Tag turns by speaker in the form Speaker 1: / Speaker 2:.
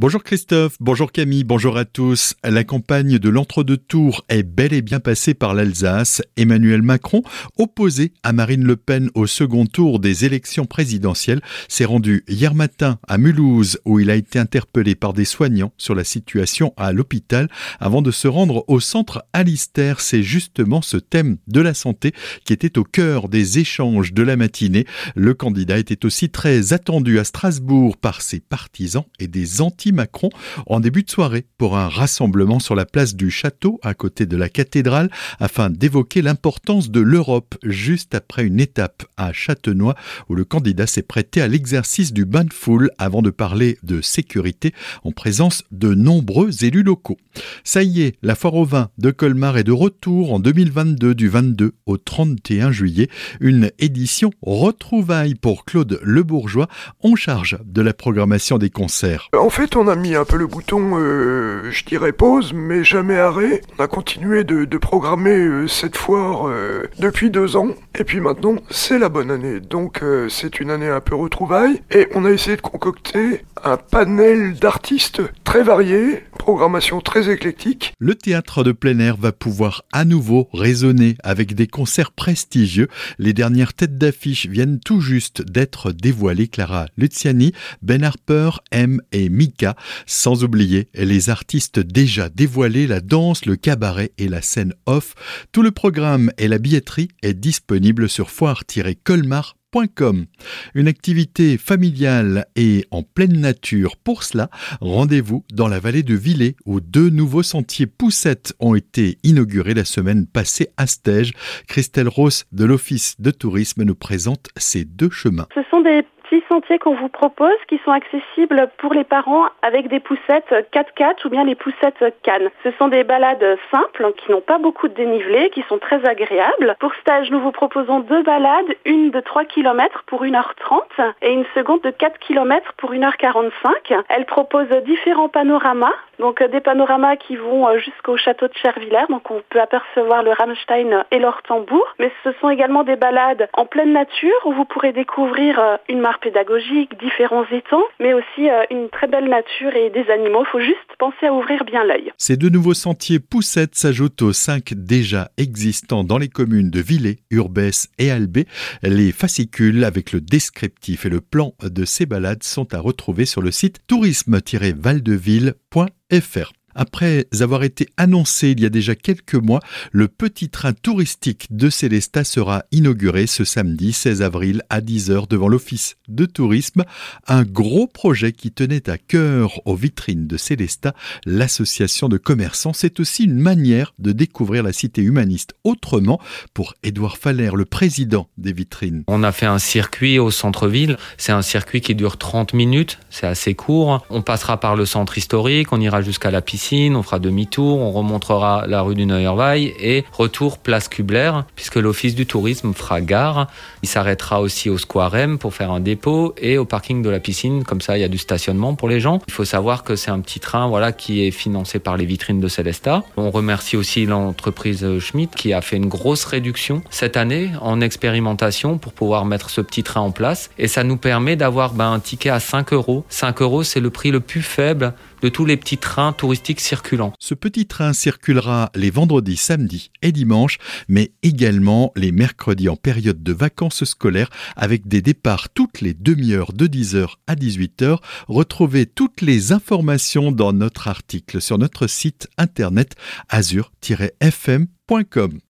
Speaker 1: Bonjour Christophe, bonjour Camille, bonjour à tous. La campagne de l'entre-deux-tours est bel et bien passée par l'Alsace. Emmanuel Macron, opposé à Marine Le Pen au second tour des élections présidentielles, s'est rendu hier matin à Mulhouse où il a été interpellé par des soignants sur la situation à l'hôpital avant de se rendre au centre Alistair. C'est justement ce thème de la santé qui était au cœur des échanges de la matinée. Le candidat était aussi très attendu à Strasbourg par ses partisans et des anti Macron en début de soirée pour un rassemblement sur la place du château à côté de la cathédrale afin d'évoquer l'importance de l'Europe juste après une étape à Châtenois où le candidat s'est prêté à l'exercice du bain de foule avant de parler de sécurité en présence de nombreux élus locaux. Ça y est, la foire au vin de Colmar est de retour en 2022 du 22 au 31 juillet, une édition retrouvaille pour Claude Le Bourgeois en charge de la programmation des concerts.
Speaker 2: En fait, on a mis un peu le bouton, euh, je dirais pause, mais jamais arrêt. On a continué de, programmer euh, cette foire euh, depuis deux ans. Et puis maintenant, c'est la bonne année. Donc c'est une année un peu retrouvaille. Et on a essayé de concocter un panel d'artistes très variés, programmation très éclectique.
Speaker 1: Le théâtre de plein air va pouvoir à nouveau résonner avec des concerts prestigieux. Les dernières têtes d'affiche viennent tout juste d'être dévoilées. Clara Luciani, Ben Harper, M et Mika sans oublier les artistes déjà dévoilés, la danse, le cabaret et la scène off. Tout le programme et la billetterie est disponible sur foire-colmar.com. Une activité familiale et en pleine nature. Pour cela, rendez-vous dans la vallée de Villers où deux nouveaux sentiers poussettes ont été inaugurés la semaine passée à Stège. Christelle Ross de l'Office de tourisme nous présente ces deux chemins.
Speaker 3: Ce sont des sentiers qu'on vous propose qui sont accessibles pour les parents avec des poussettes 4x4 ou bien les poussettes cannes. Ce sont des balades simples qui n'ont pas beaucoup de dénivelé, qui sont très agréables. Pour stage, nous vous proposons deux balades, une de 3 km pour 1h30 et une seconde de 4 km pour 1h45. Elle propose différents panoramas, donc des panoramas qui vont jusqu'au château de Chervillers, donc on peut apercevoir le Rammstein et l'Ortembourg, mais ce sont également des balades en pleine nature où vous pourrez découvrir une marque pédagogique, différents étangs, mais aussi euh, une très belle nature et des animaux. Il faut juste penser à ouvrir bien l'œil.
Speaker 1: Ces deux nouveaux sentiers poussettes s'ajoutent aux cinq déjà existants dans les communes de Villers, Urbès et Albé. Les fascicules avec le descriptif et le plan de ces balades sont à retrouver sur le site tourisme-valdeville.fr. Après avoir été annoncé il y a déjà quelques mois, le petit train touristique de Célestat sera inauguré ce samedi 16 avril à 10h devant l'Office de tourisme. Un gros projet qui tenait à cœur aux vitrines de Célestat, l'association de commerçants. C'est aussi une manière de découvrir la cité humaniste autrement pour Édouard Faller, le président des vitrines.
Speaker 4: On a fait un circuit au centre-ville. C'est un circuit qui dure 30 minutes. C'est assez court. On passera par le centre historique. On ira jusqu'à la piscine on fera demi-tour, on remontera la rue du Neuerweil et retour place Kubler, puisque l'Office du tourisme fera gare. Il s'arrêtera aussi au Square M pour faire un dépôt et au parking de la piscine, comme ça il y a du stationnement pour les gens. Il faut savoir que c'est un petit train voilà, qui est financé par les vitrines de Célesta. On remercie aussi l'entreprise Schmidt qui a fait une grosse réduction cette année en expérimentation pour pouvoir mettre ce petit train en place. Et ça nous permet d'avoir ben, un ticket à 5 euros. 5 euros, c'est le prix le plus faible de tous les petits trains touristiques circulants.
Speaker 1: Ce petit train circulera les vendredis, samedis et dimanches, mais également les mercredis en période de vacances scolaires avec des départs toutes les demi-heures de 10h à 18h. Retrouvez toutes les informations dans notre article sur notre site internet azur-fm.com.